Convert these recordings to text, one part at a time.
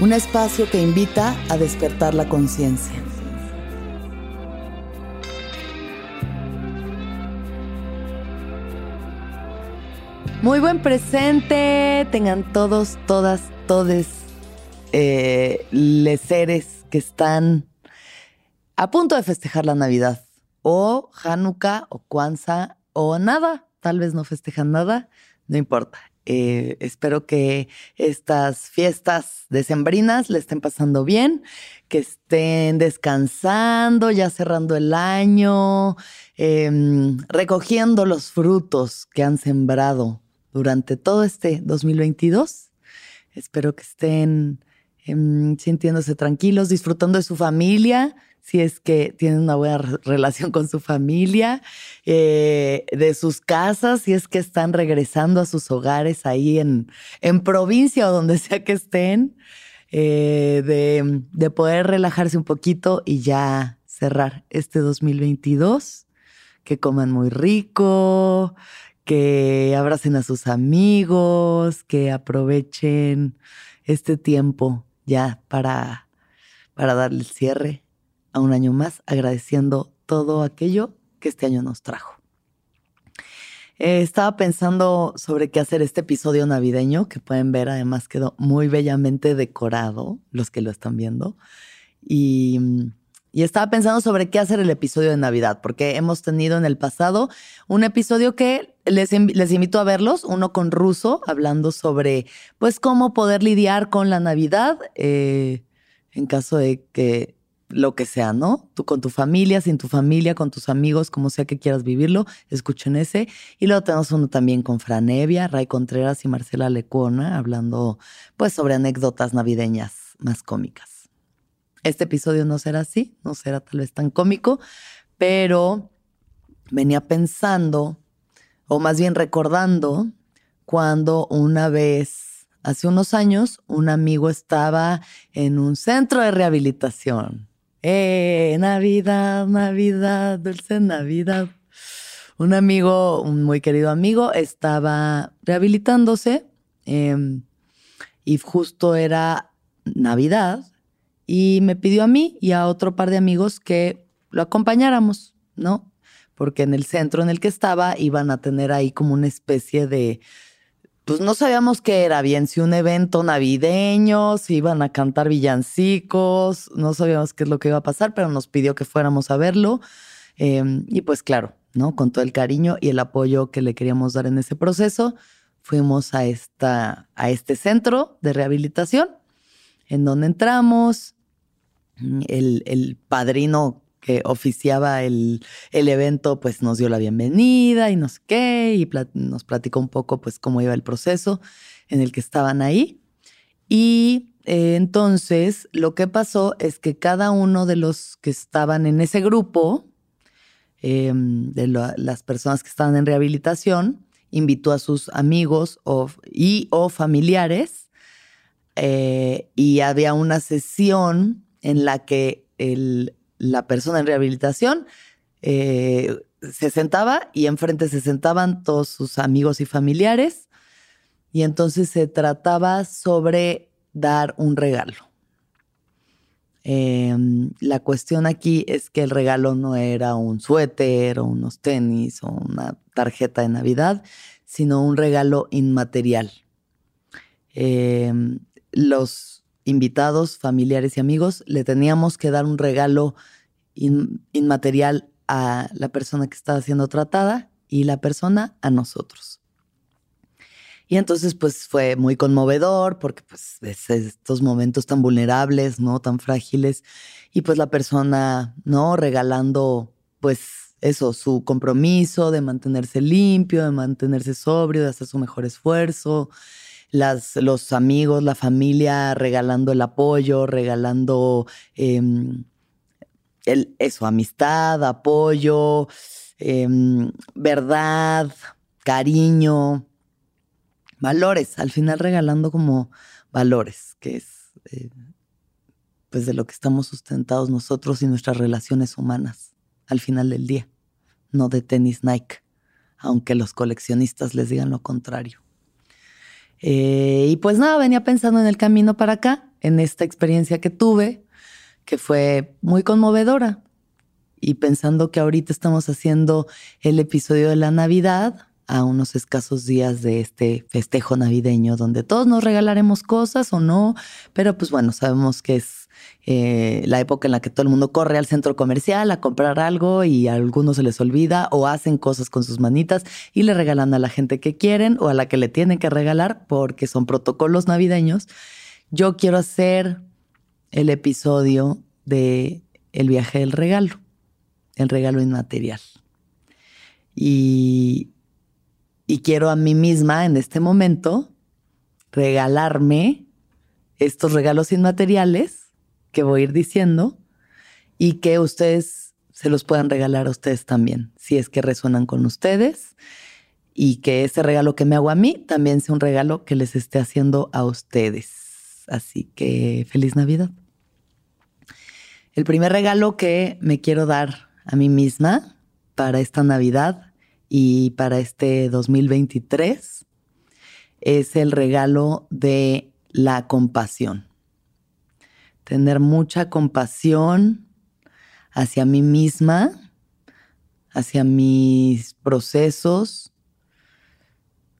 un espacio que invita a despertar la conciencia. Muy buen presente, tengan todos, todas, todes eh, seres que están a punto de festejar la Navidad, o Hanukkah, o Kwanzaa, o nada, tal vez no festejan nada, no importa. Eh, espero que estas fiestas decembrinas le estén pasando bien, que estén descansando, ya cerrando el año, em, recogiendo los frutos que han sembrado durante todo este 2022. Espero que estén em, sintiéndose tranquilos, disfrutando de su familia, si es que tienen una buena relación con su familia, eh, de sus casas, si es que están regresando a sus hogares ahí en, en provincia o donde sea que estén, eh, de, de poder relajarse un poquito y ya cerrar este 2022, que coman muy rico, que abracen a sus amigos, que aprovechen este tiempo ya para, para darle el cierre a un año más, agradeciendo todo aquello que este año nos trajo. Eh, estaba pensando sobre qué hacer este episodio navideño, que pueden ver, además quedó muy bellamente decorado, los que lo están viendo. Y, estaba pensando sobre qué hacer el episodio de Navidad, porque hemos tenido en el pasado un episodio que les, les invito a verlos, uno con Ruso, hablando sobre, pues, cómo poder lidiar con la Navidad eh, en caso de que lo que sea, ¿no? Tú con tu familia, sin tu familia, con tus amigos, como sea que quieras vivirlo, escuchen ese. Y luego tenemos uno también con Franevia, Ray Contreras y Marcela Lecuona, hablando pues sobre anécdotas navideñas más cómicas. Este episodio no será así, no será tal vez tan cómico, pero venía pensando, o más bien recordando, cuando una vez, hace unos años, un amigo estaba en un centro de rehabilitación eh, Navidad, Navidad, dulce Navidad. Un amigo, un muy querido amigo, estaba rehabilitándose em, y justo era Navidad y me pidió a mí y a otro par de amigos que lo acompañáramos, ¿no? Porque en el centro en el que estaba iban a tener ahí como una especie de pues no sabíamos qué era bien, si un evento navideño, si iban a cantar villancicos, no sabíamos qué es lo que iba a pasar, pero nos pidió que fuéramos a verlo. Em, y pues claro, ¿no? Con todo el cariño y el apoyo que le queríamos dar en ese proceso, fuimos a, esta, a este centro de rehabilitación, en donde entramos. El, el padrino que oficiaba el, evento, pues nos dio la bienvenida y no sé qué, y nos platicó un poco, pues, cómo iba el proceso en el que estaban ahí. Y eh, entonces lo que pasó es que cada uno de los que estaban en ese grupo, em, de las personas que estaban en rehabilitación, invitó a sus amigos y o familiares eh, y había una sesión en la que el la persona en rehabilitación eh, se sentaba y enfrente se sentaban todos sus amigos y familiares y entonces se trataba sobre dar un regalo. Em, la cuestión aquí es que el regalo no era un suéter o unos tenis o una tarjeta de Navidad, sino un regalo inmaterial. Em, los invitados, familiares y amigos le teníamos que dar un regalo inmaterial a la persona que estaba siendo tratada y la persona a nosotros. Y entonces pues fue muy conmovedor porque pues estos momentos tan vulnerables, ¿no? Tan frágiles y pues la persona, ¿no? Regalando pues eso, su compromiso de mantenerse limpio, de mantenerse sobrio, de hacer su mejor esfuerzo, las, los amigos, la familia regalando el apoyo, regalando em, eso, amistad, apoyo, em, verdad, cariño, valores, al final regalando como valores, que es eh, pues de lo que estamos sustentados nosotros y nuestras relaciones humanas al final del día, no de tenis Nike, aunque los coleccionistas les digan lo contrario. Eh, y pues nada, venía pensando en el camino para acá, en esta experiencia que tuve, que fue muy conmovedora. Y pensando que ahorita estamos haciendo el episodio de la Navidad, a unos escasos días de este festejo navideño donde todos nos regalaremos cosas o no, pero pues bueno, sabemos que es eh, la época en la que todo el mundo corre al centro comercial a comprar algo y a algunos se les olvida o hacen cosas con sus manitas y le regalan a la gente que quieren o a la que le tienen que regalar porque son protocolos navideños. Yo quiero hacer el episodio de El viaje del regalo, el regalo inmaterial. Y y quiero a mí misma en este momento regalarme estos regalos inmateriales que voy a ir diciendo y que ustedes se los puedan regalar a ustedes también, si es que resuenan con ustedes y que ese regalo que me hago a mí también sea un regalo que les esté haciendo a ustedes. Así que feliz Navidad. El primer regalo que me quiero dar a mí misma para esta Navidad y para este 2023 es el regalo de la compasión. Tener mucha compasión hacia mí misma, hacia mis procesos,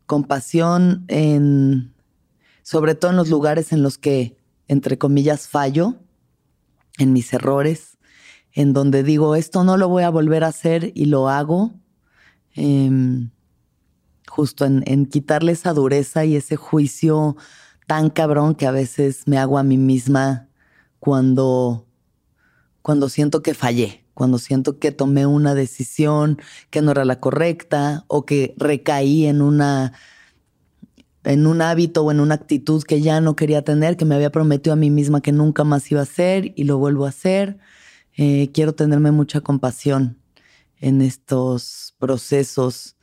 compasión en, sobre todo en los lugares en los que, entre comillas, fallo, en mis errores, en donde digo, esto no lo voy a volver a hacer y lo hago, Em, justo en, quitarle esa dureza y ese juicio tan cabrón que a veces me hago a mí misma cuando, cuando siento que fallé, cuando siento que tomé una decisión que no era la correcta o que recaí en una en un hábito o en una actitud que ya no quería tener, que me había prometido a mí misma que nunca más iba a hacer y lo vuelvo a hacer. Eh, quiero tenerme mucha compasión en estos procesos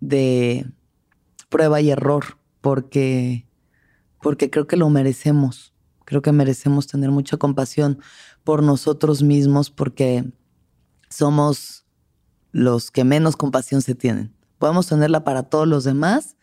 de prueba y error, porque, porque creo que lo merecemos. Creo que merecemos tener mucha compasión por nosotros mismos porque somos los que menos compasión se tienen. Podemos tenerla para todos los demás,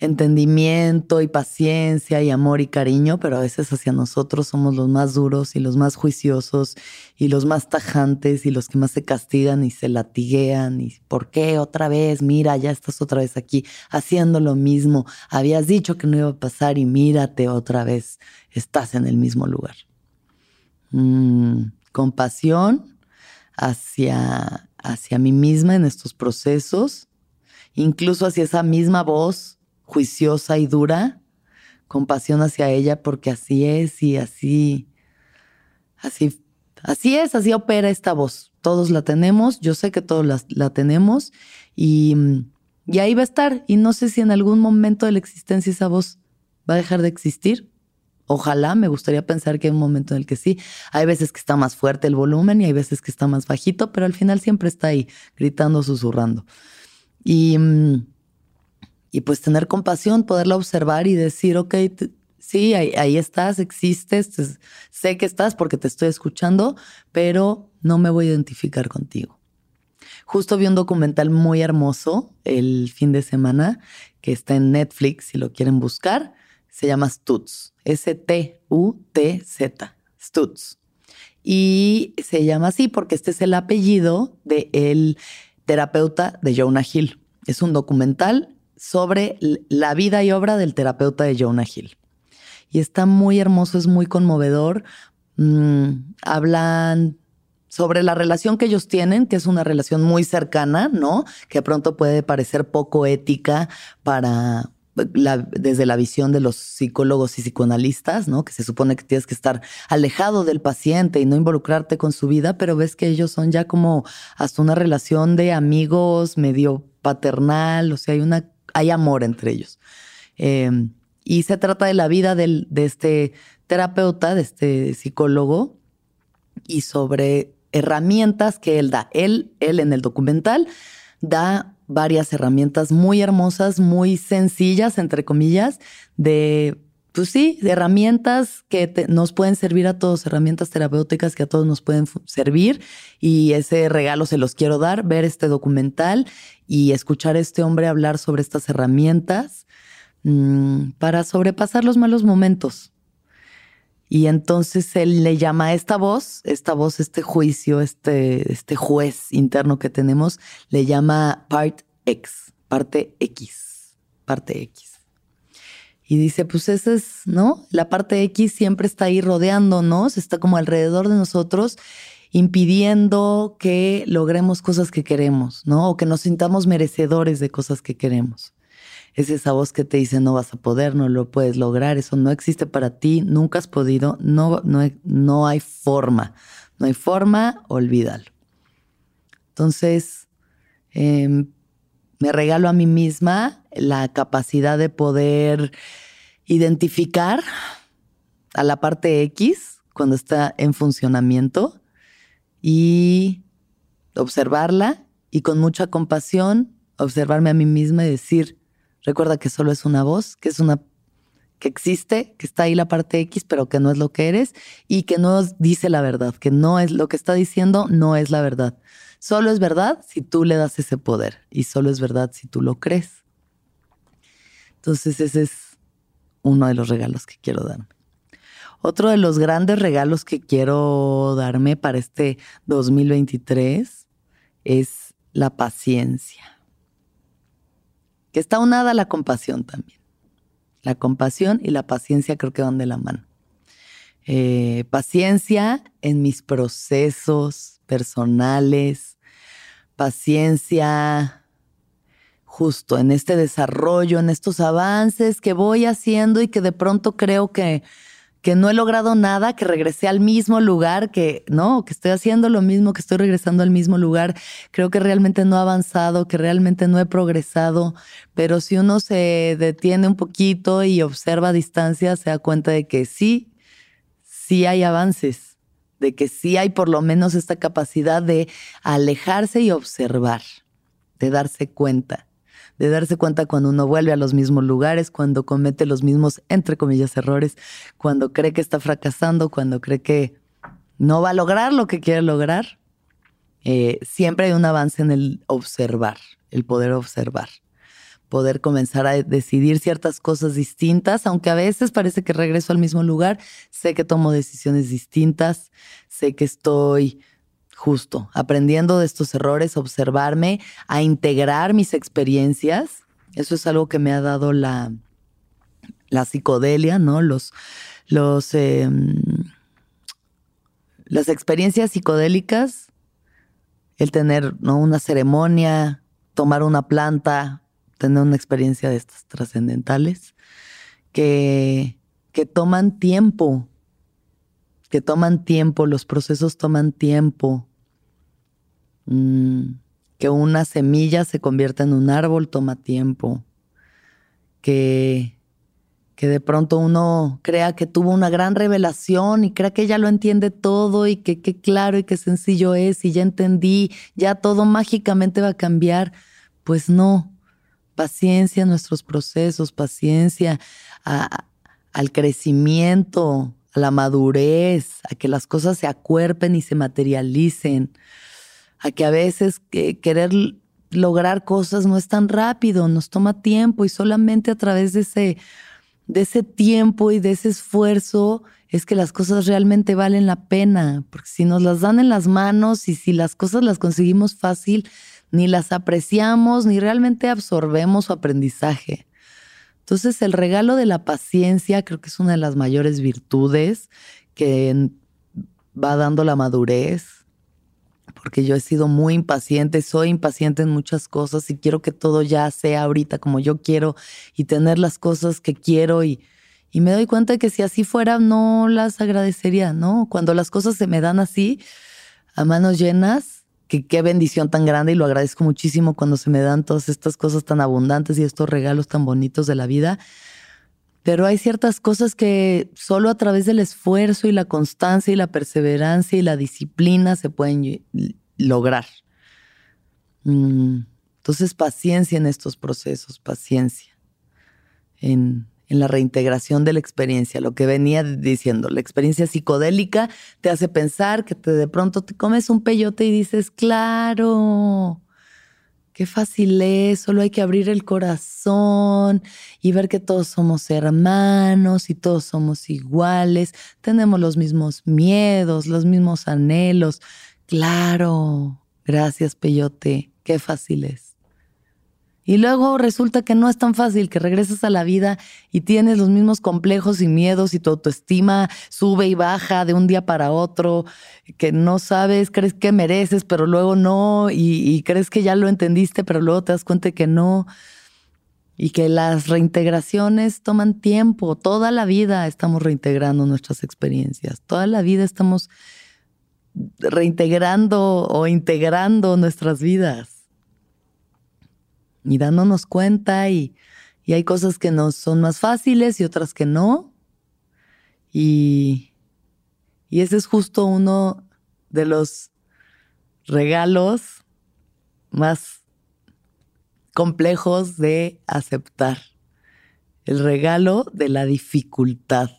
entendimiento y paciencia y amor y cariño, pero a veces hacia nosotros somos los más duros y los más juiciosos y los más tajantes y los que más se castigan y se latiguean y ¿por qué otra vez? Mira, ya estás otra vez aquí haciendo lo mismo. Habías dicho que no iba a pasar y mírate otra vez, estás en el mismo lugar. Mm, compasión hacia, hacia mí misma en estos procesos, incluso hacia esa misma voz juiciosa y dura, compasión hacia ella porque así es y así, así, así es, así opera esta voz. Todos la tenemos, yo sé que todos la, tenemos y, y ahí va a estar. Y no sé si en algún momento de la existencia esa voz va a dejar de existir. Ojalá, me gustaría pensar que hay un momento en el que sí. Hay veces que está más fuerte el volumen y hay veces que está más bajito, pero al final siempre está ahí, gritando, susurrando. Y, mm, y pues tener compasión, poderla observar y decir, ok, sí, ahí, estás, existes, sé que estás porque te estoy escuchando, pero no me voy a identificar contigo. Justo vi un documental muy hermoso el fin de semana que está en Netflix, si lo quieren buscar. Se llama Stutz, S-T-U-T-Z, Stutz. Y se llama así porque este es el apellido del el terapeuta de Jonah Hill. Es un documental sobre la vida y obra del terapeuta de Jonah Hill. Y está muy hermoso, es muy conmovedor. Mm, hablan sobre la relación que ellos tienen, que es una relación muy cercana, ¿no? Que pronto puede parecer poco ética para desde la visión de los psicólogos y psicoanalistas, ¿no? Que se supone que tienes que estar alejado del paciente y no involucrarte con su vida, pero ves que ellos son ya como hasta una relación de amigos medio paternal, o sea, hay una, hay amor entre ellos. Em, y se trata de la vida de este terapeuta, de este psicólogo, y sobre herramientas que él da. Él, él en el documental da varias herramientas muy hermosas, muy sencillas, entre comillas, de, pues sí, de herramientas que nos pueden servir a todos, herramientas terapéuticas que a todos nos pueden servir. Y ese regalo se los quiero dar, ver este documental y escuchar a este hombre hablar sobre estas herramientas mm, para sobrepasar los malos momentos y entonces él le llama a esta voz, esta voz, este juicio, este, este juez interno que tenemos, le llama part X, parte X, parte X. Y dice, pues esa es, ¿no? La parte X siempre está ahí rodeándonos, está como alrededor de nosotros, impidiendo que logremos cosas que queremos, ¿no? O que nos sintamos merecedores de cosas que queremos es esa voz que te dice no vas a poder, no lo puedes lograr, eso no existe para ti, nunca has podido, no, no, no hay forma, no hay forma, olvídalo. Entonces, em, me regalo a mí misma la capacidad de poder identificar a la parte X cuando está en funcionamiento y observarla y con mucha compasión observarme a mí misma y decir, Recuerda que solo es una voz, que es una que existe, que está ahí la parte X, pero que no es lo que eres y que no dice la verdad, que no es lo que está diciendo, no es la verdad. Solo es verdad si tú le das ese poder y solo es verdad si tú lo crees. Entonces ese es uno de los regalos que quiero darme. Otro de los grandes regalos que quiero darme para este 2023 es la paciencia que está unada a la compasión también. La compasión y la paciencia creo que van de la mano. Eh, paciencia en mis procesos personales, paciencia justo en este desarrollo, en estos avances que voy haciendo y que de pronto creo que que no he logrado nada, que regresé al mismo lugar, que no, que estoy haciendo lo mismo, que estoy regresando al mismo lugar. Creo que realmente no he avanzado, que realmente no he progresado, pero si uno se detiene un poquito y observa a distancia, se da cuenta de que sí, sí hay avances, de que sí hay por lo menos esta capacidad de alejarse y observar, de darse cuenta de darse cuenta cuando uno vuelve a los mismos lugares, cuando comete los mismos, entre comillas, errores, cuando cree que está fracasando, cuando cree que no va a lograr lo que quiere lograr. Eh, siempre hay un avance en el observar, el poder observar, poder comenzar a decidir ciertas cosas distintas, aunque a veces parece que regreso al mismo lugar, sé que tomo decisiones distintas, sé que estoy justo, aprendiendo de estos errores, observarme, a integrar mis experiencias. Eso es algo que me ha dado la, la psicodelia, ¿no? Los, los, em, las experiencias psicodélicas, el tener ¿no? una ceremonia, tomar una planta, tener una experiencia de estas trascendentales, que, que toman tiempo, que toman tiempo, los procesos toman tiempo, Mm, que una semilla se convierta en un árbol toma tiempo. Que, que de pronto uno crea que tuvo una gran revelación y crea que ya lo entiende todo y que qué claro y qué sencillo es y ya entendí, ya todo mágicamente va a cambiar. Pues no, paciencia en nuestros procesos, paciencia al crecimiento, a la madurez, a que las cosas se acuerpen y se materialicen a que a veces querer lograr cosas no es tan rápido, nos toma tiempo y solamente a través de ese, de ese tiempo y de ese esfuerzo es que las cosas realmente valen la pena, porque si nos las dan en las manos y si las cosas las conseguimos fácil, ni las apreciamos, ni realmente absorbemos su aprendizaje. Entonces el regalo de la paciencia creo que es una de las mayores virtudes que va dando la madurez, porque yo he sido muy impaciente, soy impaciente en muchas cosas y quiero que todo ya sea ahorita como yo quiero y tener las cosas que quiero y, me doy cuenta de que si así fuera no las agradecería, ¿no? Cuando las cosas se me dan así, a manos llenas, que qué bendición tan grande y lo agradezco muchísimo cuando se me dan todas estas cosas tan abundantes y estos regalos tan bonitos de la vida. Pero hay ciertas cosas que solo a través del esfuerzo y la constancia y la perseverancia y la disciplina se pueden lograr. Mm, entonces, paciencia en estos procesos, paciencia en, en la reintegración de la experiencia, lo que venía diciendo, la experiencia psicodélica te hace pensar que te, de pronto te comes un peyote y dices, claro, qué fácil es, solo hay que abrir el corazón y ver que todos somos hermanos y todos somos iguales, tenemos los mismos miedos, los mismos anhelos. Claro, gracias peyote, qué fácil es. Y luego resulta que no es tan fácil, que regresas a la vida y tienes los mismos complejos y miedos y tu autoestima sube y baja de un día para otro, que no sabes, crees que mereces, pero luego no, y, crees que ya lo entendiste, pero luego te das cuenta que no. Y que las reintegraciones toman tiempo, toda la vida estamos reintegrando nuestras experiencias, toda la vida estamos reintegrando o integrando nuestras vidas y dándonos cuenta y, hay cosas que nos son más fáciles y otras que no. Y, y ese es justo uno de los regalos más complejos de aceptar. El regalo de la dificultad.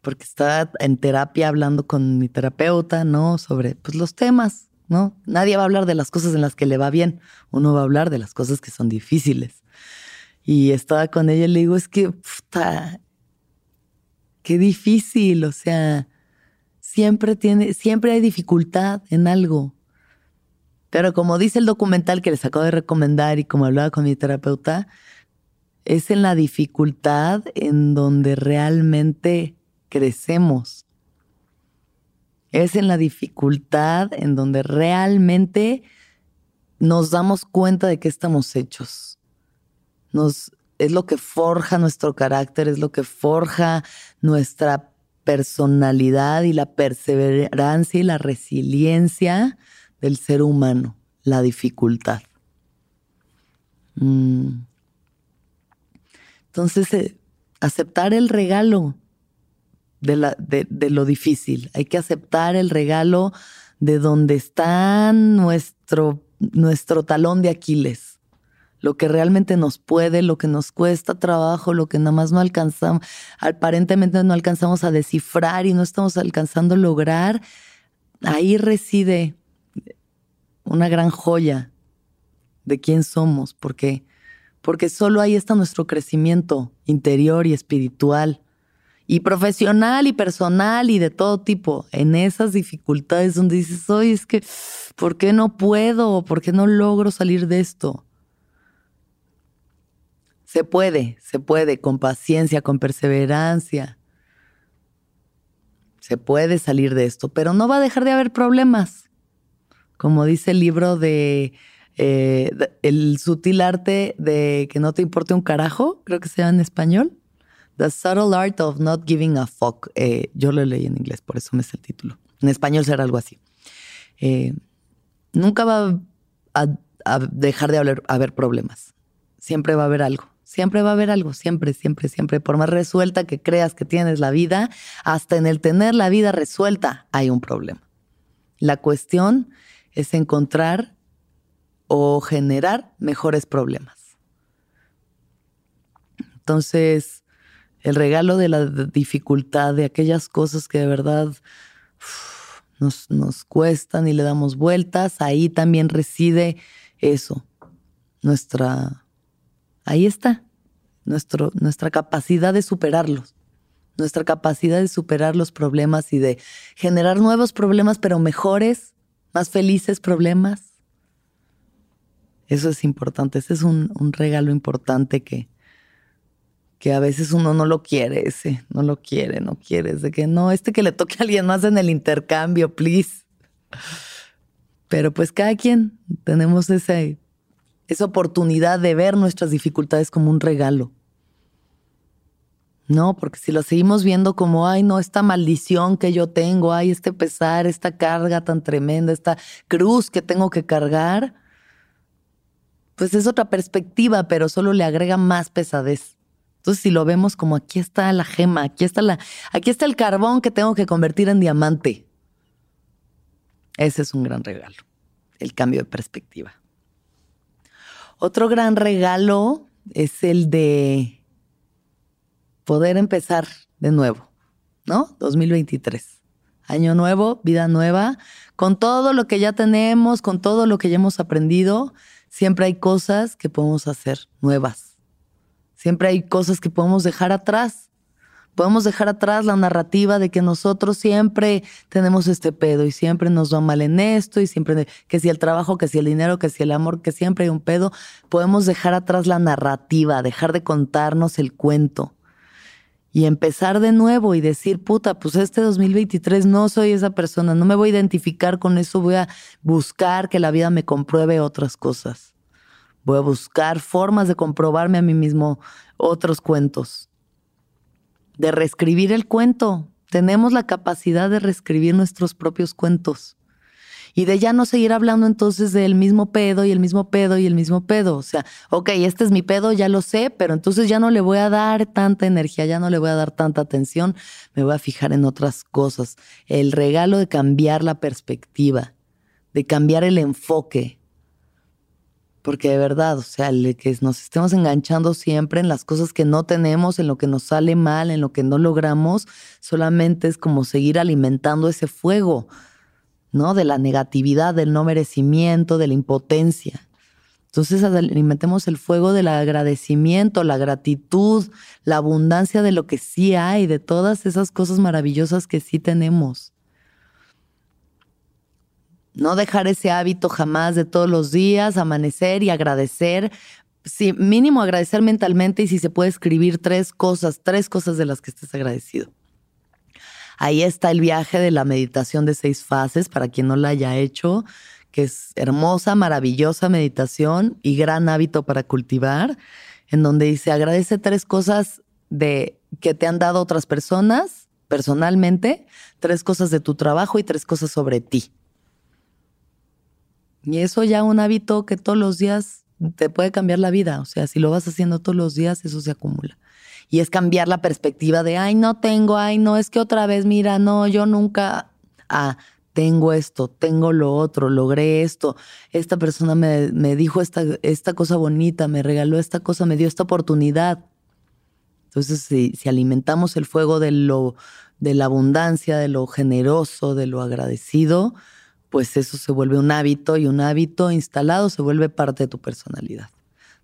Porque estaba en terapia hablando con mi terapeuta, ¿no? Sobre pues, los temas ¿no? Nadie va a hablar de las cosas en las que le va bien, uno va a hablar de las cosas que son difíciles. Y estaba con ella y le digo, es que, puta, qué difícil, o sea, siempre tiene, siempre hay dificultad en algo. Pero como dice el documental que les acabo de recomendar y como hablaba con mi terapeuta, es en la dificultad en donde realmente crecemos. Es en la dificultad en donde realmente nos damos cuenta de que estamos hechos. Es lo que forja nuestro carácter, es lo que forja nuestra personalidad y la perseverancia y la resiliencia del ser humano, la dificultad. Mm. Entonces, eh, aceptar el regalo de, la, de, de lo difícil. Hay que aceptar el regalo de donde está nuestro, nuestro talón de Aquiles. Lo que realmente nos puede, lo que nos cuesta trabajo, lo que nada más no alcanzamos, aparentemente no alcanzamos a descifrar y no estamos alcanzando a lograr, ahí reside una gran joya de quién somos, porque porque solo ahí está nuestro crecimiento interior y espiritual y profesional y personal y de todo tipo, en esas dificultades donde dices, oye, es que, ¿por qué no puedo? ¿Por qué no logro salir de esto? Se puede, se puede, con paciencia, con perseverancia. Se puede salir de esto, pero no va a dejar de haber problemas. Como dice el libro de eh, El sutil arte de que no te importe un carajo, creo que se llama en español. The Subtle Art of Not Giving a Fuck. Eh, yo lo leí en inglés, por eso me es el título. En español será algo así. Eh, nunca va a, dejar de haber, haber problemas. Siempre va a haber algo. Siempre va a haber algo, siempre, siempre, siempre. Por más resuelta que creas que tienes la vida, hasta en el tener la vida resuelta hay un problema. La cuestión es encontrar o generar mejores problemas. Entonces, el regalo de la dificultad, de aquellas cosas que de verdad nos, nos cuestan y le damos vueltas, ahí también reside eso, nuestra, ahí está, nuestra capacidad de superarlos, nuestra capacidad de superar los problemas y de generar nuevos problemas, pero mejores, más felices problemas. Eso es importante, ese es un, un regalo importante que, que a veces uno no lo quiere ese, no lo quiere, no quiere, es de que no, este que le toque a alguien más en el intercambio, please. Pero pues cada quien tenemos esa, esa oportunidad de ver nuestras dificultades como un regalo. No, porque si lo seguimos viendo como, ay, no, esta maldición que yo tengo, ay, este pesar, esta carga tan tremenda, esta cruz que tengo que cargar, pues es otra perspectiva, pero solo le agrega más pesadez. Entonces, si lo vemos como aquí está la gema, aquí está la, aquí está el carbón que tengo que convertir en diamante. Ese es un gran regalo, el cambio de perspectiva. Otro gran regalo es el de poder empezar de nuevo, ¿no? 2023. Año nuevo, vida nueva, con todo lo que ya tenemos, con todo lo que ya hemos aprendido, siempre hay cosas que podemos hacer nuevas Siempre hay cosas que podemos dejar atrás. Podemos dejar atrás la narrativa de que nosotros siempre tenemos este pedo y siempre nos va mal en esto y siempre que si el trabajo, que si el dinero, que si el amor, que siempre hay un pedo. Podemos dejar atrás la narrativa, dejar de contarnos el cuento y empezar de nuevo y decir, puta, pues este 2023 no soy esa persona, no me voy a identificar con eso, voy a buscar que la vida me compruebe otras cosas. Voy a buscar formas de comprobarme a mí mismo otros cuentos. De reescribir el cuento. Tenemos la capacidad de reescribir nuestros propios cuentos. Y de ya no seguir hablando entonces del mismo pedo y el mismo pedo y el mismo pedo. O sea, ok, este es mi pedo, ya lo sé, pero entonces ya no le voy a dar tanta energía, ya no le voy a dar tanta atención, me voy a fijar en otras cosas. El regalo de cambiar la perspectiva, de cambiar el enfoque, porque de verdad, o sea, el que nos estemos enganchando siempre en las cosas que no tenemos, en lo que nos sale mal, en lo que no logramos, solamente es como seguir alimentando ese fuego, ¿no? De la negatividad, del no merecimiento, de la impotencia. Entonces alimentemos el fuego del agradecimiento, la gratitud, la abundancia de lo que sí hay, de todas esas cosas maravillosas que sí tenemos. No dejar ese hábito jamás de todos los días, amanecer y agradecer. Sí, mínimo agradecer mentalmente y si se puede escribir tres cosas, tres cosas de las que estés agradecido. Ahí está el viaje de la meditación de seis fases, para quien no la haya hecho, que es hermosa, maravillosa meditación y gran hábito para cultivar, en donde dice agradece tres cosas de que te han dado otras personas personalmente, tres cosas de tu trabajo y tres cosas sobre ti. Y eso ya un hábito que todos los días te puede cambiar la vida. O sea, si lo vas haciendo todos los días, eso se acumula. Y es cambiar la perspectiva de, ay, no tengo, ay, no, es que otra vez, mira, no, yo nunca, ah, tengo esto, tengo lo otro, logré esto, esta persona me, me dijo esta, esta cosa bonita, me regaló esta cosa, me dio esta oportunidad. Entonces, si, alimentamos el fuego de, lo, de la abundancia, de lo generoso, de lo agradecido, pues eso se vuelve un hábito y un hábito instalado se vuelve parte de tu personalidad.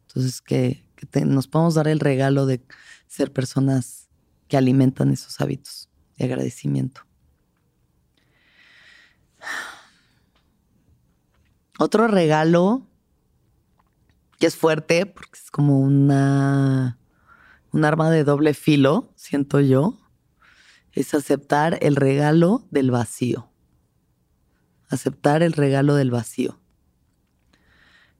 Entonces, que, nos podemos dar el regalo de ser personas que alimentan esos hábitos de agradecimiento. Otro regalo que es fuerte, porque es como una, un arma de doble filo, siento yo, es aceptar el regalo del vacío aceptar el regalo del vacío.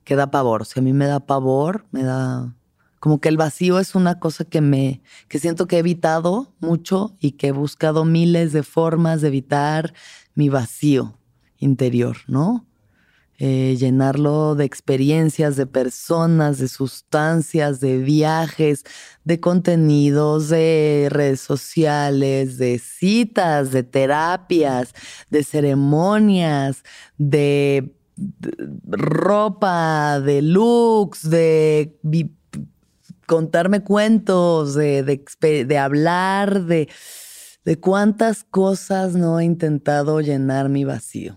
Que da pavor. Si a mí me da pavor, me da como que el vacío es una cosa que me que siento que he evitado mucho y que he buscado miles de formas de evitar mi vacío interior, ¿no? Eh, llenarlo de experiencias, de personas, de sustancias, de viajes, de contenidos, de redes sociales, de citas, de terapias, de ceremonias, de, ropa, de looks, de contarme cuentos, de, hablar, ¿De cuántas cosas no he intentado llenar mi vacío?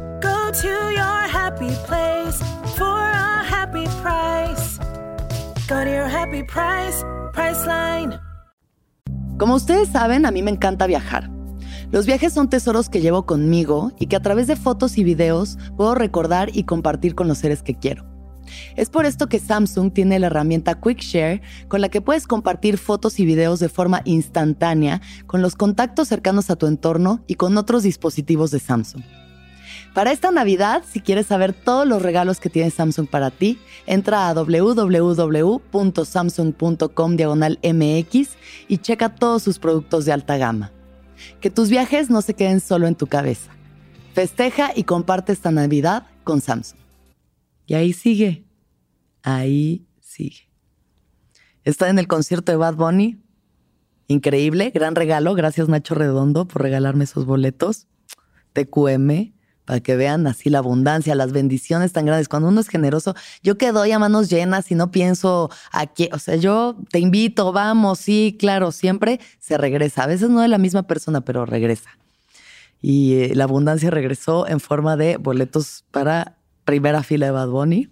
to your happy place for a happy price. Go to your happy price, Priceline. Como ustedes saben, a mí me encanta viajar. Los viajes son tesoros que llevo conmigo y que a través de fotos y videos puedo recordar y compartir con los seres que quiero. Es por esto que Samsung tiene la herramienta QuickShare con la que puedes compartir fotos y videos de forma instantánea con los contactos cercanos a tu entorno y con otros dispositivos de Samsung. Para esta Navidad, si quieres saber todos los regalos que tiene Samsung para ti, entra a www.samsung.com diagonal MX y checa todos sus productos de alta gama. Que tus viajes no se queden solo en tu cabeza. Festeja y comparte esta Navidad con Samsung. Y ahí sigue. Ahí sigue. Está en el concierto de Bad Bunny. Increíble, gran regalo. Gracias Nacho Redondo por regalarme esos boletos. TQM para que vean así la abundancia, las bendiciones tan grandes. Cuando uno es generoso, yo que doy a manos llenas y no pienso aquí, o sea, yo te invito, vamos, sí, claro, siempre se regresa. A veces no de la misma persona, pero regresa. Y eh, la abundancia regresó en forma de boletos para primera fila de Bad Bunny.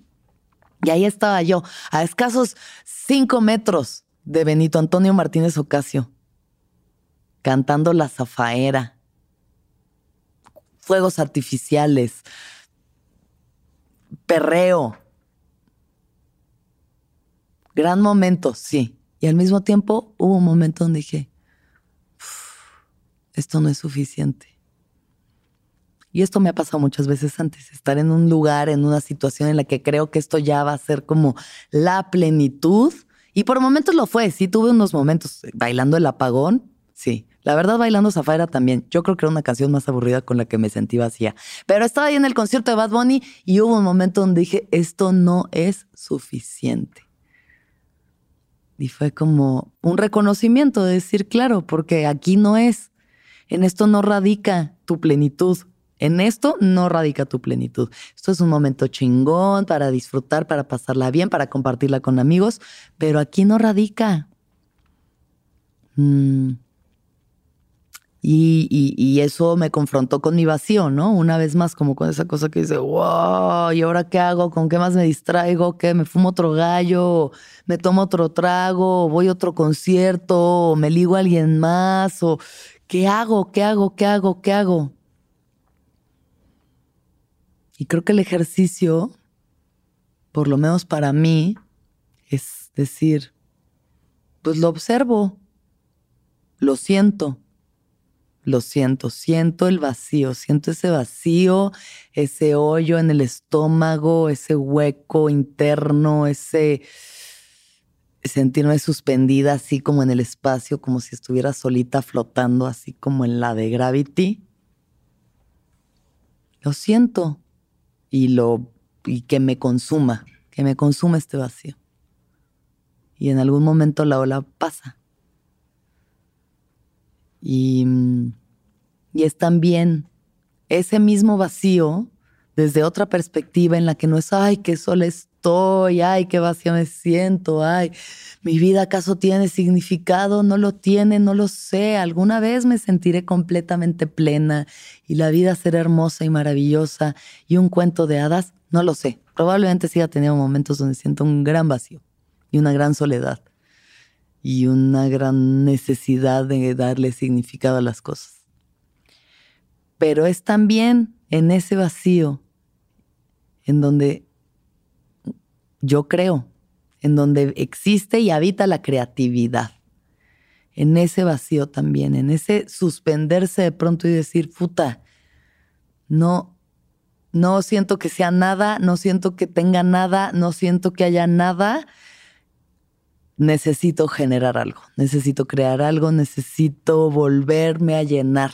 Y ahí estaba yo, a escasos cinco metros de Benito Antonio Martínez Ocasio, cantando La Zafaera fuegos artificiales, perreo. Gran momento, sí. Y al mismo tiempo hubo un momento donde dije, esto no es suficiente. Y esto me ha pasado muchas veces antes, estar en un lugar, en una situación en la que creo que esto ya va a ser como la plenitud. Y por momentos lo fue, sí tuve unos momentos bailando el apagón, sí. La verdad, bailando Zafaira también. Yo creo que era una canción más aburrida con la que me sentí vacía. Pero estaba ahí en el concierto de Bad Bunny y hubo un momento donde dije, esto no es suficiente. Y fue como un reconocimiento de decir, claro, porque aquí no es. En esto no radica tu plenitud. En esto no radica tu plenitud. Esto es un momento chingón para disfrutar, para pasarla bien, para compartirla con amigos, pero aquí no radica. Mm. Y, eso me confrontó con mi vacío, ¿no? Una vez más, como con esa cosa que dice, wow, ¿y ahora qué hago? ¿Con qué más me distraigo? ¿Qué? ¿Me fumo otro gallo? ¿Me tomo otro trago? ¿Voy a otro concierto? ¿O me ligo a alguien más? ¿O qué hago? ¿Qué hago? ¿Qué hago? ¿Qué hago? Y creo que el ejercicio, por lo menos para mí, es decir, pues lo observo, lo siento lo siento, siento el vacío, siento ese vacío, ese hoyo en el estómago, ese hueco interno, ese sentirme suspendida así como en el espacio, como si estuviera solita flotando así como en la de Gravity. Lo siento y lo y que me consuma, que me consuma este vacío. Y en algún momento la ola pasa. Y, y es también ese mismo vacío desde otra perspectiva en la que no es, ay, qué sola estoy, ay, qué vacía me siento, ay, mi vida acaso tiene significado, no lo tiene, no lo sé, alguna vez me sentiré completamente plena y la vida será hermosa y maravillosa y un cuento de hadas, no lo sé, probablemente siga teniendo momentos donde siento un gran vacío y una gran soledad y una gran necesidad de darle significado a las cosas. Pero es también en ese vacío en donde yo creo, en donde existe y habita la creatividad. En ese vacío también, en ese suspenderse de pronto y decir, puta, no, no siento que sea nada, no siento que tenga nada, no siento que haya nada. Necesito generar algo, necesito crear algo, necesito volverme a llenar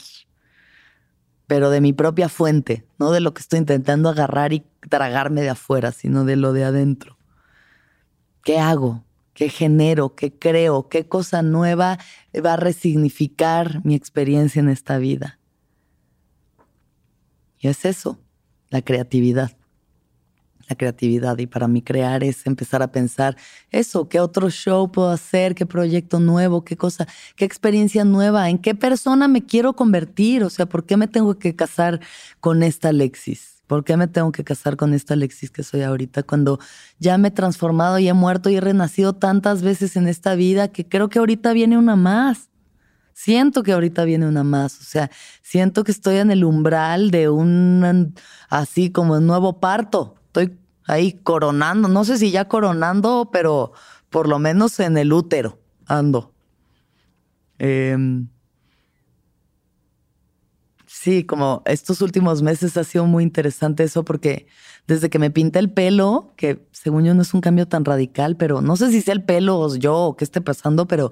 pero de mi propia fuente, no de lo que estoy intentando agarrar y tragarme de afuera, sino de lo de adentro. ¿Qué hago? ¿Qué genero? ¿Qué creo? ¿Qué cosa nueva va a resignificar mi experiencia en esta vida? Y es eso, la creatividad la creatividad y para mí crear es empezar a pensar eso, qué otro show puedo hacer, qué proyecto nuevo, qué cosa, qué experiencia nueva, en qué persona me quiero convertir, o sea, ¿por qué me tengo que casar con esta Alexis? ¿Por qué me tengo que casar con esta Alexis que soy ahorita cuando ya me he transformado y he muerto y he renacido tantas veces en esta vida que creo que ahorita viene una más? Siento que ahorita viene una más, o sea, siento que estoy en el umbral de un así como un nuevo parto estoy ahí coronando, no sé si ya coronando, pero por lo menos en el útero ando. Em, sí, como estos últimos meses ha sido muy interesante eso porque desde que me pinté el pelo, que según yo no es un cambio tan radical, pero no sé si sea el pelo o yo o qué esté pasando, pero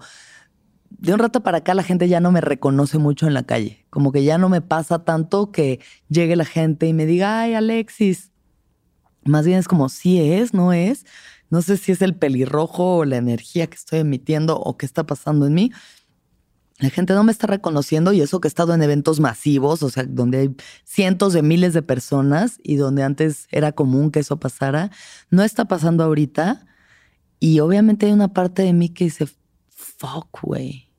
de un rato para acá la gente ya no me reconoce mucho en la calle. Como que ya no me pasa tanto que llegue la gente y me diga, ay, Alexis, más bien es como si es, no es. No sé si es el pelirrojo o la energía que estoy emitiendo o qué está pasando en mí. La gente no me está reconociendo y eso que he estado en eventos masivos, o sea, donde hay cientos de miles de personas y donde antes era común que eso pasara, no está pasando ahorita. Y obviamente hay una parte de mí que dice, fuck, güey.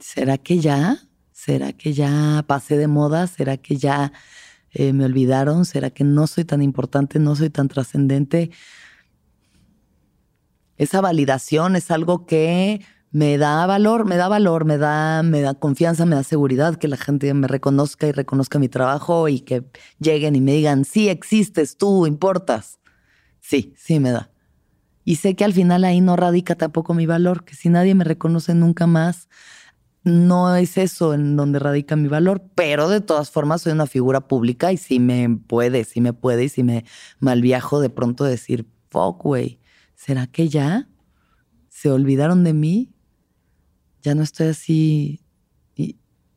¿Será que ya? ¿Será que ya pasé de moda? ¿Será que ya eh, me olvidaron, será que no soy tan importante, no soy tan trascendente. Esa validación es algo que me da valor, me da valor, me da, me da confianza, me da seguridad que la gente me reconozca y reconozca mi trabajo y que lleguen y me digan, sí existes, tú importas. Sí, sí me da. Y sé que al final ahí no radica tampoco mi valor, que si nadie me reconoce nunca más, no es eso en donde radica mi valor, pero de todas formas soy una figura pública y si me puede, si me puede y si me malviajo de pronto decir, fuck, güey, ¿será que ya se olvidaron de mí? Ya no estoy así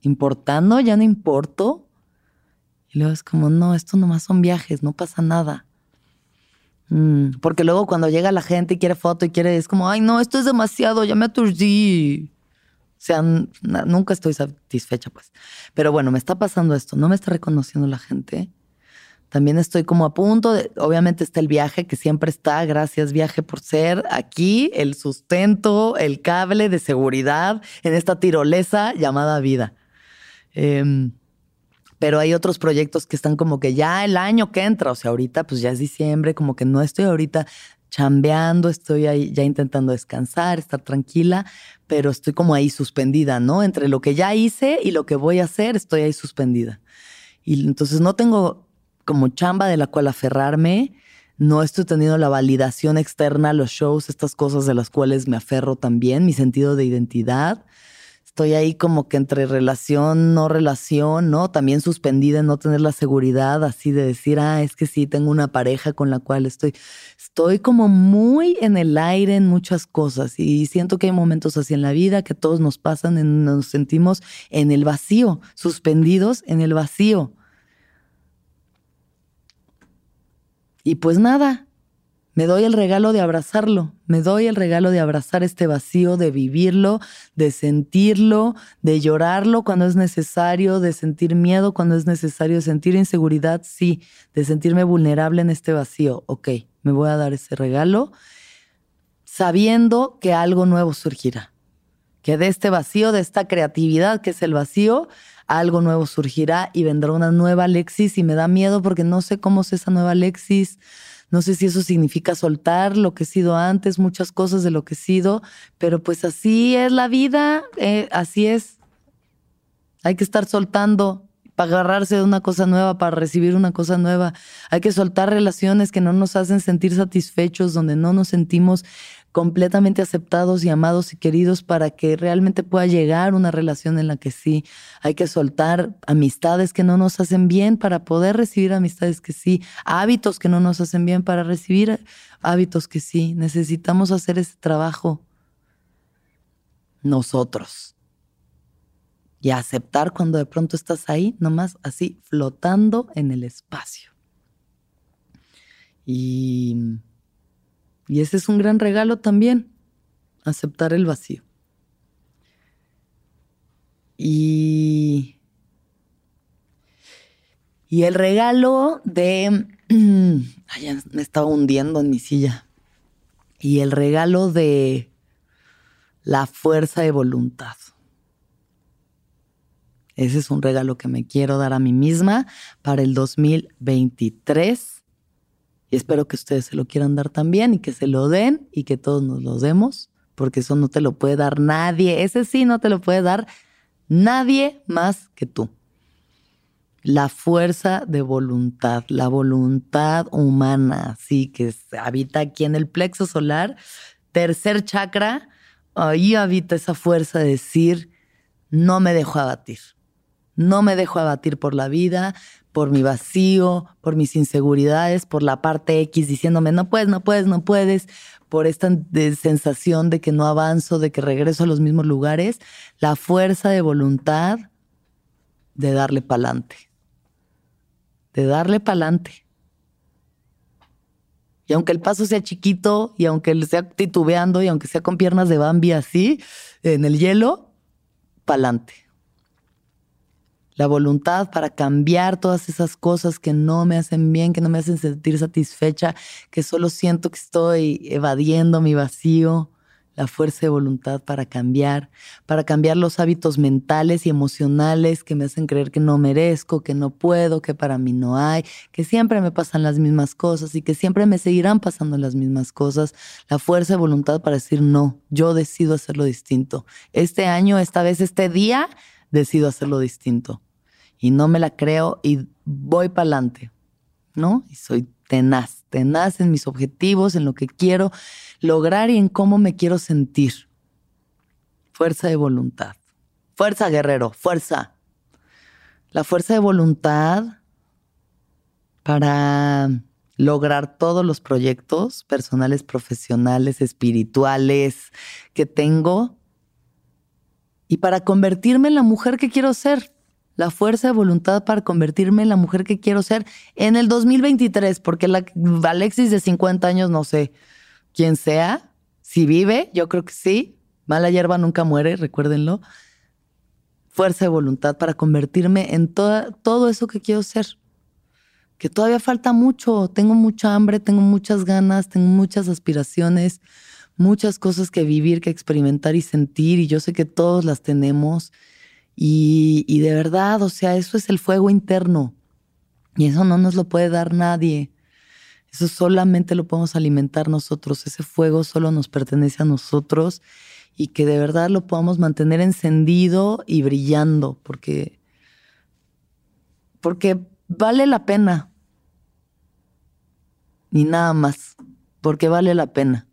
importando, ya no importo. Y luego es como, no, esto nomás son viajes, no pasa nada. Mm, porque luego cuando llega la gente y quiere foto y quiere, es como, ay, no, esto es demasiado, ya me aturdí. Sea, nunca estoy satisfecha, pues. Pero bueno, me está pasando esto, no me está reconociendo la gente. También estoy como a punto de, obviamente está el viaje que siempre está, gracias viaje por ser aquí, el sustento, el cable de seguridad en esta tirolesa llamada vida. Em, pero hay otros proyectos que están como que ya el año que entra, o sea, ahorita pues ya es diciembre, como que no estoy ahorita chambeando, estoy ahí ya intentando descansar, estar tranquila, pero estoy como ahí suspendida, ¿no? Entre lo que ya hice y lo que voy a hacer, estoy ahí suspendida. Y entonces no tengo como chamba de la cual aferrarme, no estoy teniendo la validación externa, los shows, estas cosas de las cuales me aferro también, mi sentido de identidad estoy ahí como que entre relación, no relación, ¿no? También suspendida en no tener la seguridad así de decir, ah, es que sí, tengo una pareja con la cual estoy. Estoy como muy en el aire en muchas cosas y siento que hay momentos así en la vida que todos nos pasan, en, nos sentimos en el vacío, suspendidos en el vacío. Y pues nada, Me doy el regalo de abrazarlo, me doy el regalo de abrazar este vacío, de vivirlo, de sentirlo, de llorarlo cuando es necesario, de sentir miedo cuando es necesario, sentir inseguridad, sí, de sentirme vulnerable en este vacío. Ok, me voy a dar ese regalo sabiendo que algo nuevo surgirá, que de este vacío, de esta creatividad que es el vacío, algo nuevo surgirá y vendrá una nueva Alexis y me da miedo porque no sé cómo es esa nueva Alexis no sé si eso significa soltar lo que he sido antes, muchas cosas de lo que he sido, pero pues así es la vida, eh, así es. Hay que estar soltando para agarrarse de una cosa nueva, para recibir una cosa nueva. Hay que soltar relaciones que no nos hacen sentir satisfechos, donde no nos sentimos completamente aceptados y amados y queridos para que realmente pueda llegar una relación en la que sí hay que soltar amistades que no nos hacen bien para poder recibir amistades que sí, hábitos que no nos hacen bien para recibir hábitos que sí. Necesitamos hacer ese trabajo nosotros y aceptar cuando de pronto estás ahí, nomás así flotando en el espacio. Y y ese es un gran regalo también, aceptar el vacío. Y, y el regalo de... Ay, me estaba hundiendo en mi silla. Y el regalo de la fuerza de voluntad. Ese es un regalo que me quiero dar a mí misma para el 2023 y espero que ustedes se lo quieran dar también y que se lo den y que todos nos lo demos, porque eso no te lo puede dar nadie. Ese sí no te lo puede dar nadie más que tú. La fuerza de voluntad, la voluntad humana, sí, que habita aquí en el plexo solar, tercer chakra, ahí habita esa fuerza de decir, no me dejo abatir. No me dejo abatir por la vida, por mi vacío, por mis inseguridades, por la parte X diciéndome, no puedes, no puedes, no puedes, por esta sensación de que no avanzo, de que regreso a los mismos lugares, la fuerza de voluntad de darle pa'lante, de darle pa'lante. Y aunque el paso sea chiquito, y aunque él sea titubeando, y aunque sea con piernas de Bambi así, en el hielo, pa'lante la voluntad para cambiar todas esas cosas que no me hacen bien, que no me hacen sentir satisfecha, que solo siento que estoy evadiendo mi vacío, la fuerza de voluntad para cambiar, para cambiar los hábitos mentales y emocionales que me hacen creer que no merezco, que no puedo, que para mí no hay, que siempre me pasan las mismas cosas y que siempre me seguirán pasando las mismas cosas. La fuerza de voluntad para decir no, yo decido hacerlo distinto. Este año, esta vez, este día, decido hacerlo distinto y no me la creo y voy para adelante, ¿no? Y soy tenaz, tenaz en mis objetivos, en lo que quiero lograr y en cómo me quiero sentir. Fuerza de voluntad. Fuerza, guerrero, fuerza. La fuerza de voluntad para lograr todos los proyectos personales, profesionales, espirituales que tengo y para convertirme en la mujer que quiero ser la fuerza de voluntad para convertirme en la mujer que quiero ser en el 2023, porque la Alexis de 50 años, no sé quién sea, si vive, yo creo que sí, mala hierba nunca muere, recuérdenlo. Fuerza de voluntad para convertirme en toda, todo eso que quiero ser. Que todavía falta mucho, tengo mucha hambre, tengo muchas ganas, tengo muchas aspiraciones, muchas cosas que vivir, que experimentar y sentir, y yo sé que todos las tenemos y, de verdad, o sea, eso es el fuego interno. Y eso no nos lo puede dar nadie. Eso solamente lo podemos alimentar nosotros. Ese fuego solo nos pertenece a nosotros y que de verdad lo podamos mantener encendido y brillando, porque, porque vale la pena. Ni nada más, porque vale la pena.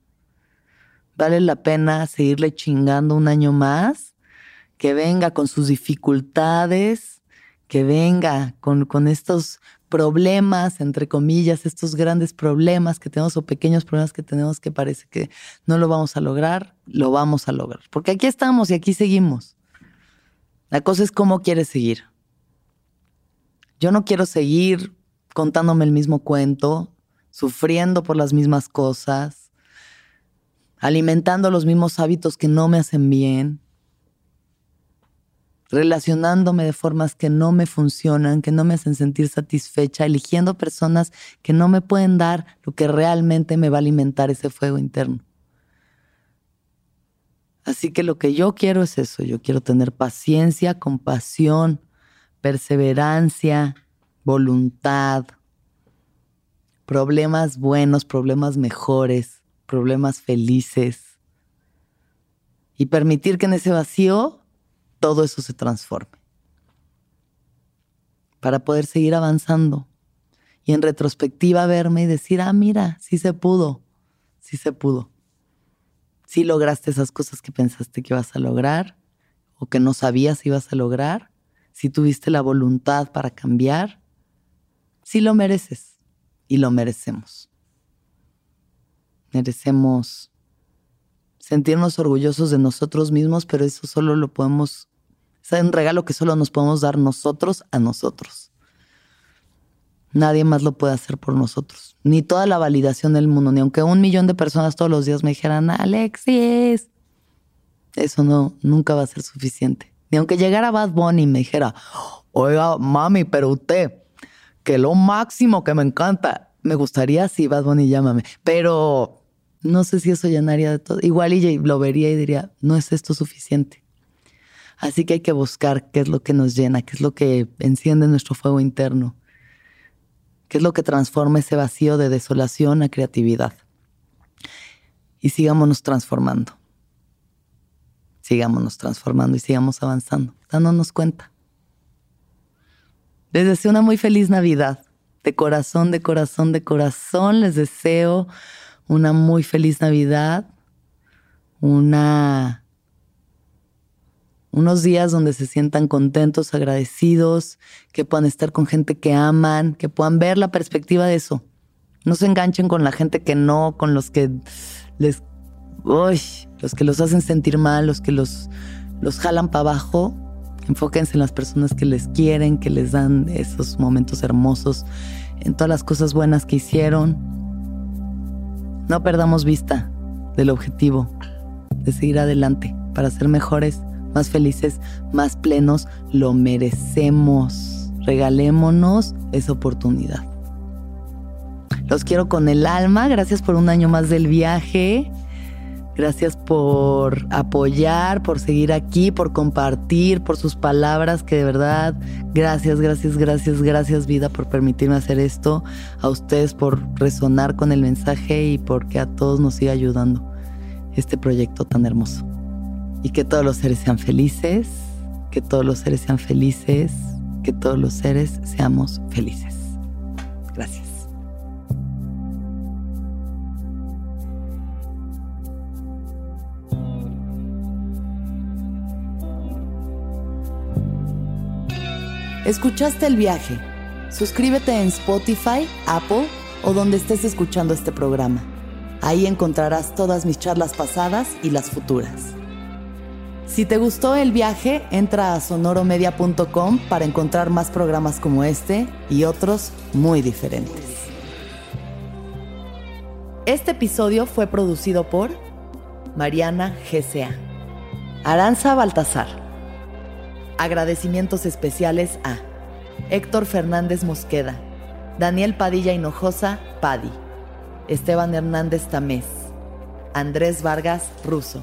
Vale la pena seguirle chingando un año más que venga con sus dificultades, que venga con, con estos problemas, entre comillas, estos grandes problemas que tenemos o pequeños problemas que tenemos que parece que no lo vamos a lograr, lo vamos a lograr. Porque aquí estamos y aquí seguimos. La cosa es cómo quieres seguir. Yo no quiero seguir contándome el mismo cuento, sufriendo por las mismas cosas, alimentando los mismos hábitos que no me hacen bien, relacionándome de formas que no me funcionan, que no me hacen sentir satisfecha, eligiendo personas que no me pueden dar lo que realmente me va a alimentar ese fuego interno. Así que lo que yo quiero es eso, yo quiero tener paciencia, compasión, perseverancia, voluntad, problemas buenos, problemas mejores, problemas felices. Y permitir que en ese vacío todo eso se transforme. Para poder seguir avanzando. Y en retrospectiva verme y decir, ah, mira, sí se pudo, sí se pudo. Sí lograste esas cosas que pensaste que ibas a lograr o que no sabías si ibas a lograr. Si tuviste la voluntad para cambiar, sí lo mereces y lo merecemos. Merecemos sentirnos orgullosos de nosotros mismos, pero eso solo lo podemos, es un regalo que solo nos podemos dar nosotros a nosotros. Nadie más lo puede hacer por nosotros. Ni toda la validación del mundo, ni aunque un millón de personas todos los días me dijeran, Alexis, eso no, nunca va a ser suficiente. Ni aunque llegara Bad Bunny y me dijera, oiga, mami, pero usted, que lo máximo que me encanta, me gustaría, sí, Bad Bunny, llámame. Pero no sé si eso llenaría de todo. Igual y lo vería y diría, no es esto suficiente. Así que hay que buscar qué es lo que nos llena, qué es lo que enciende nuestro fuego interno, qué es lo que transforma ese vacío de desolación a creatividad. Y sigámonos transformando. Sigámonos transformando y sigamos avanzando, dándonos cuenta. Les deseo una muy feliz Navidad. De corazón, de corazón, de corazón les deseo una muy feliz Navidad, una unos días donde se sientan contentos, agradecidos, que puedan estar con gente que aman, que puedan ver la perspectiva de eso. No se enganchen con la gente que no, con los que les, uy, los que los hacen sentir mal, los que los, los jalan para abajo. Enfóquense en las personas que les quieren, que les dan esos momentos hermosos, en todas las cosas buenas que hicieron. No perdamos vista del objetivo, de seguir adelante para ser mejores más felices, más plenos, lo merecemos. Regalémonos esa oportunidad. Los quiero con el alma. Gracias por un año más del viaje. Gracias por apoyar, por seguir aquí, por compartir, por sus palabras, que de verdad, gracias, gracias, gracias, gracias vida por permitirme hacer esto, a ustedes por resonar con el mensaje y porque a todos nos siga ayudando este proyecto tan hermoso y que todos los seres sean felices, que todos los seres sean felices, que todos los seres seamos felices. Gracias. ¿Escuchaste el viaje? Suscríbete en Spotify, Apple o donde estés escuchando este programa. Ahí encontrarás todas mis charlas pasadas y las futuras. Si te gustó el viaje, entra a sonoromedia.com para encontrar más programas como este y otros muy diferentes. Este episodio fue producido por Mariana GCA, Aranza Baltasar. Agradecimientos especiales a Héctor Fernández Mosqueda, Daniel Padilla Hinojosa, Padi, Esteban Hernández Tamés, Andrés Vargas Russo.